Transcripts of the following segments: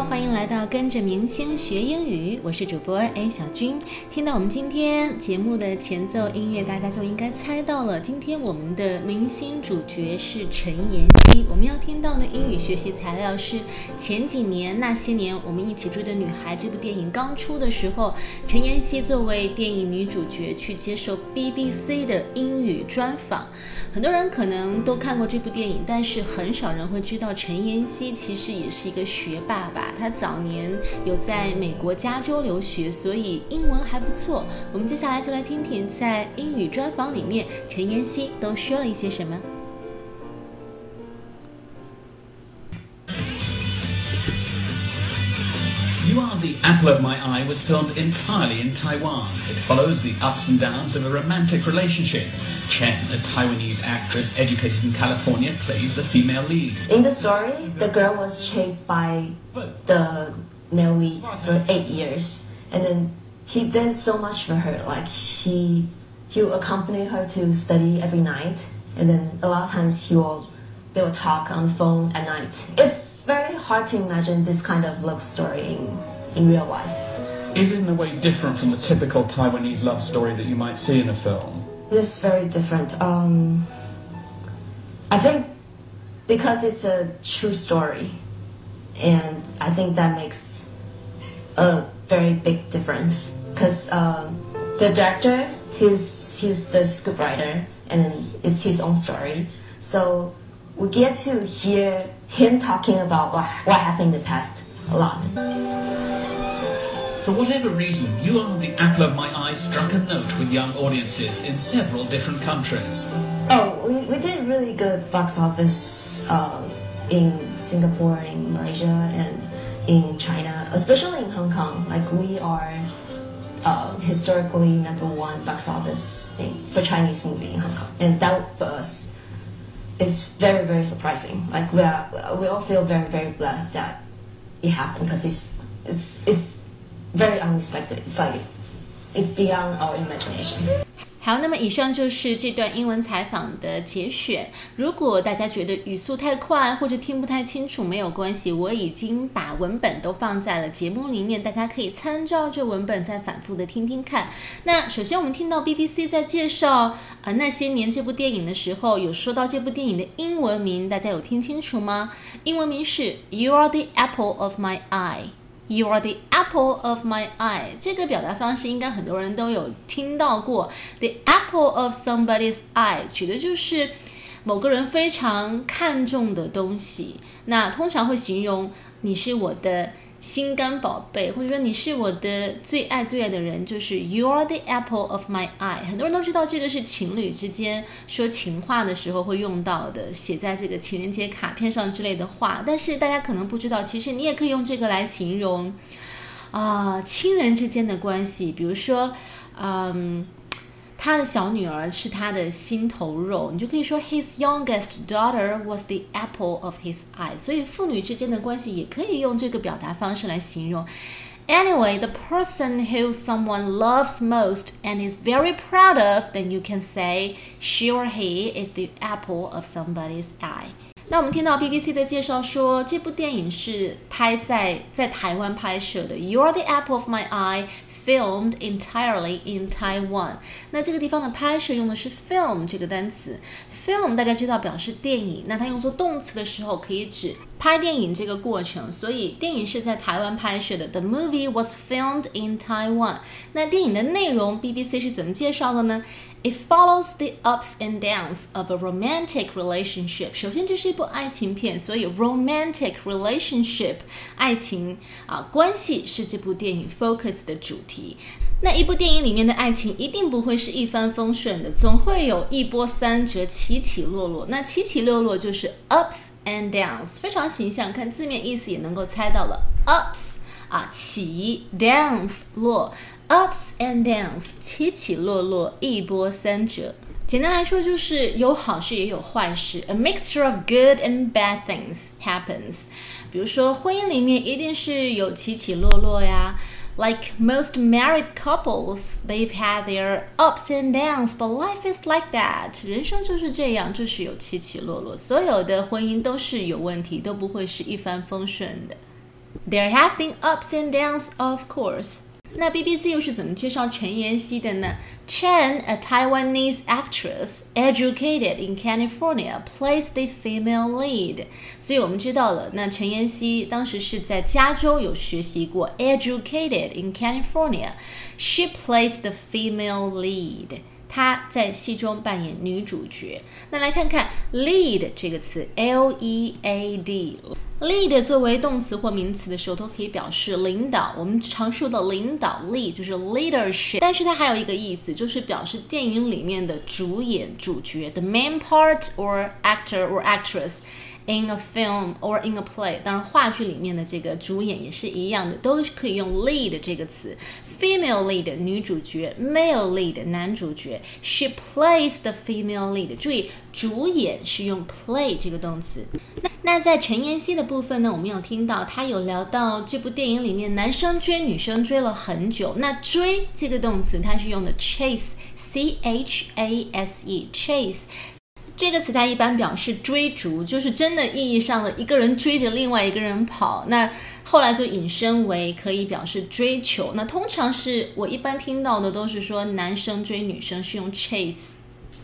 欢迎来到跟着明星学英语，我是主播 A 小军。听到我们今天节目的前奏音乐，大家就应该猜到了，今天我们的明星主角是陈妍希。我们要听到的英语学习材料是前几年那些年我们一起追的女孩这部电影刚出的时候，陈妍希作为电影女主角去接受 BBC 的英语专访。很多人可能都看过这部电影，但是很少人会知道陈妍希其实也是一个学霸吧。他早年有在美国加州留学，所以英文还不错。我们接下来就来听听在英语专访里面陈妍希都说了一些什么。You Are the Apple of My Eye was filmed entirely in Taiwan. It follows the ups and downs of a romantic relationship. Chen, a Taiwanese actress educated in California, plays the female lead. In the story, the girl was chased by the male lead for eight years, and then he did so much for her. Like he he will accompany her to study every night, and then a lot of times he will they will talk on the phone at night. It's very hard to imagine this kind of love story in, in real life. Is it in a way different from the typical Taiwanese love story that you might see in a film? It's very different. Um, I think because it's a true story, and I think that makes a very big difference. Because um, the director, he's he's the scriptwriter, and it's his own story. So we get to hear him talking about what, what happened in the past a lot. For whatever reason, You Are the Apple of My Eye struck a note with young audiences in several different countries. Oh, we, we did really good box office uh, in Singapore, in Malaysia, and in China, especially in Hong Kong. Like we are uh, historically number one box office thing for Chinese movie in Hong Kong, and that for us is very very surprising. Like we are, we all feel very very blessed that it happened because it's it's it's very unexpected. It's like it's beyond our imagination. 好，那么以上就是这段英文采访的节选。如果大家觉得语速太快或者听不太清楚，没有关系，我已经把文本都放在了节目里面，大家可以参照这文本再反复的听听看。那首先我们听到 BBC 在介绍呃那些年这部电影的时候，有说到这部电影的英文名，大家有听清楚吗？英文名是 You Are the Apple of My Eye。You are the apple of my eye。这个表达方式应该很多人都有听到过。The apple of somebody's eye 指的就是某个人非常看重的东西。那通常会形容你是我的。心肝宝贝，或者说你是我的最爱最爱的人，就是 You are the apple of my eye。很多人都知道这个是情侣之间说情话的时候会用到的，写在这个情人节卡片上之类的话。但是大家可能不知道，其实你也可以用这个来形容啊亲人之间的关系，比如说，嗯。他的小女儿是他的心头肉，你就可以说 his youngest daughter was the apple of his eye。所以父女之间的关系也可以用这个表达方式来形容。Anyway, the person who someone loves most and is very proud of, then you can say she or he is the apple of somebody's eye. 那我们听到 BBC 的介绍说，这部电影是拍在在台湾拍摄的。You are the apple of my eye, filmed entirely in Taiwan。那这个地方的拍摄用的是 film 这个单词。film 大家知道表示电影，那它用作动词的时候可以指拍电影这个过程。所以电影是在台湾拍摄的。The movie was filmed in Taiwan。那电影的内容 BBC 是怎么介绍的呢？It follows the ups and downs of a romantic relationship。首先，这是一部爱情片，所以 romantic relationship 爱情啊关系是这部电影 focus 的主题。那一部电影里面的爱情一定不会是一帆风顺的，总会有一波三折，起起落落。那起起落落就是 ups and downs，非常形象，看字面意思也能够猜到了。ups 啊起，downs 落。Ups and downs，起起落落，一波三折。简单来说，就是有好事也有坏事。A mixture of good and bad things happens。比如说，婚姻里面一定是有起起落落呀。Like most married couples, they've had their ups and downs, but life is like that。人生就是这样，就是有起起落落。所有的婚姻都是有问题，都不会是一帆风顺的。 There have been ups and downs, of course. 那 BBC 又是怎么介绍陈妍希的呢？Chen, a Taiwanese actress educated in California, plays the female lead。所以我们知道了，那陈妍希当时是在加州有学习过，educated in California. She plays the female lead. 她在戏中扮演女主角。那来看看 lead 这个词，L E A D。lead 作为动词或名词的时候，都可以表示领导。我们常说的领导力就是 leadership，但是它还有一个意思，就是表示电影里面的主演、主角，the main part or actor or actress。In a film or in a play，当然话剧里面的这个主演也是一样的，都可以用 lead 这个词。female lead 女主角，male lead 男主角。She plays the female lead。注意，主演是用 play 这个动词。那那在陈妍希的部分呢，我们有听到她有聊到这部电影里面男生追女生追了很久。那追这个动词，它是用的 chase，c h a s e，chase。这个词它一般表示追逐，就是真的意义上的一个人追着另外一个人跑。那后来就引申为可以表示追求。那通常是我一般听到的都是说男生追女生是用 chase。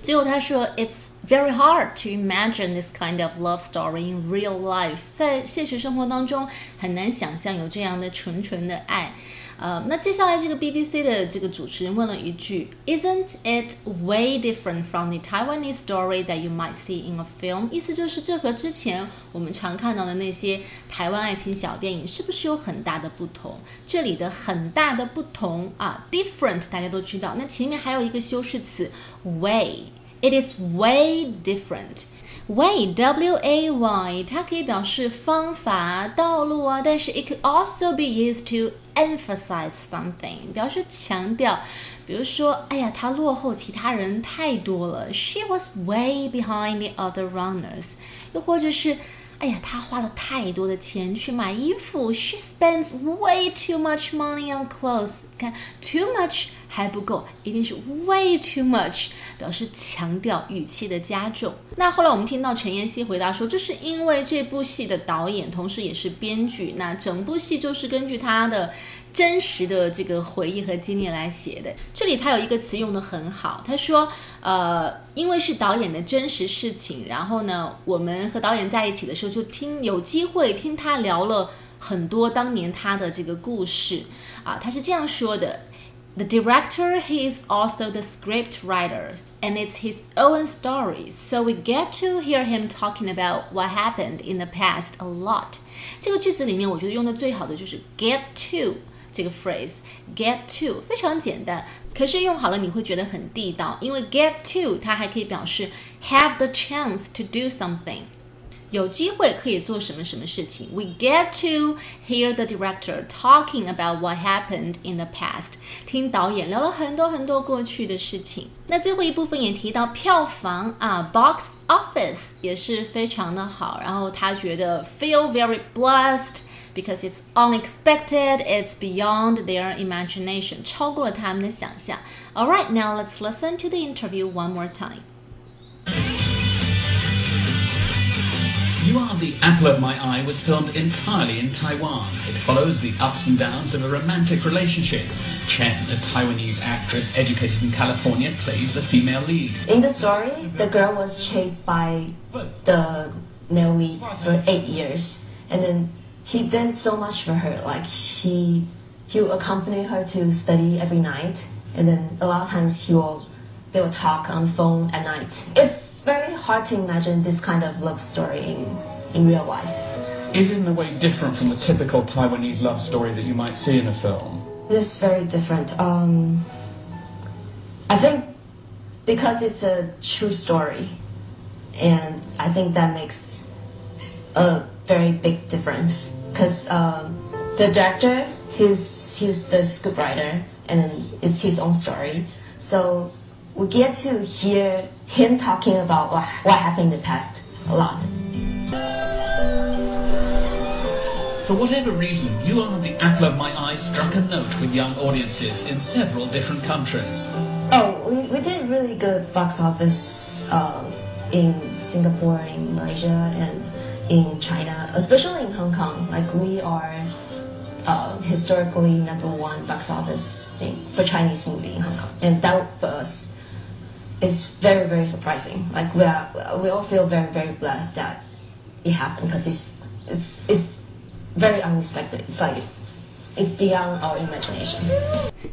最后他说，It's very hard to imagine this kind of love story in real life。在现实生活当中很难想象有这样的纯纯的爱。呃，那接下来这个 BBC 的这个主持人问了一句，Isn't it way different from the Taiwanese story that you might see in a film？意思就是这和之前我们常看到的那些台湾爱情小电影是不是有很大的不同？这里的很大的不同啊，different 大家都知道，那前面还有一个修饰词 way，it is way different。Way, W-A-Y，它可以表示方法、道路啊，但是 it could also be used to emphasize something，表示强调。比如说，哎呀，她落后其他人太多了，She was way behind the other runners。又或者是， 哎呀，她花了太多的钱去买衣服，She spends way too much money on clothes。看，too much。还不够，一定是 way too much，表示强调语气的加重。那后来我们听到陈妍希回答说，这是因为这部戏的导演同时也是编剧，那整部戏就是根据他的真实的这个回忆和经历来写的。这里他有一个词用的很好，他说，呃，因为是导演的真实事情，然后呢，我们和导演在一起的时候就听有机会听他聊了很多当年他的这个故事啊，他是这样说的。The director, he is also the script writer, and it's his own story, so we get to hear him talking about what happened in the past a lot. 这个句子里面，我觉得用的最好的就是 get to 这个 phrase，get to 非常简单，可是用好了你会觉得很地道，因为 get to 它还可以表示 have the chance to do something。有机会可以做什么什么事情。We get to hear the director talking about what happened in the past。听导演聊了很多很多过去的事情。那最后一部分也提到票房啊，box office 也是非常的好。然后他觉得 feel very blessed because it's unexpected, it's beyond their imagination，超过了他们的想象。All right, now let's listen to the interview one more time. You Are the Apple of My Eye was filmed entirely in Taiwan. It follows the ups and downs of a romantic relationship. Chen, a Taiwanese actress educated in California, plays the female lead. In the story, the girl was chased by the male lead for eight years, and then he did so much for her. Like he he would accompany her to study every night, and then a lot of times he will they will talk on the phone at night. It's very hard to imagine this kind of love story in, in real life. Is it in a way different from the typical Taiwanese love story that you might see in a film? It is very different. Um, I think because it's a true story, and I think that makes a very big difference. Because um, the director, he's he's the scriptwriter, and it's his own story. So we get to hear him talking about what, what happened in the past a lot. For whatever reason, You Are the Apple of My Eye struck a note with young audiences in several different countries. Oh, we, we did really good box office uh, in Singapore, in Malaysia, and in China, especially in Hong Kong. Like we are uh, historically number one box office thing for Chinese movie in Hong Kong, and that for us is very very surprising. Like we are, we all feel very very blessed that it happened because it's it's it's very unexpected. It's like it's beyond our imagination.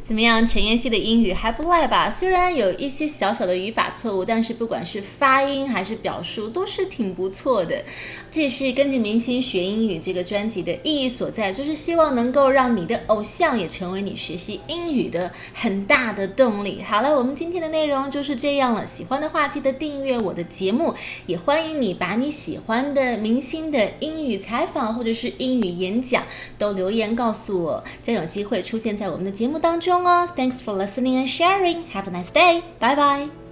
怎么样，陈妍希的英语还不赖吧？虽然有一些小小的语法错误，但是不管是发音还是表述，都是挺不错的。这也是跟着明星学英语这个专辑的意义所在，就是希望能够让你的偶像也成为你学习英语的很大的动力。好了，我们今天的内容就是这样了。喜欢的话，记得订阅我的节目，也欢迎你把你喜欢的明星的英语采访或者是英语演讲都留言告诉我，将有机会出现在我们的节目当中。Thanks for listening and sharing. Have a nice day. Bye bye.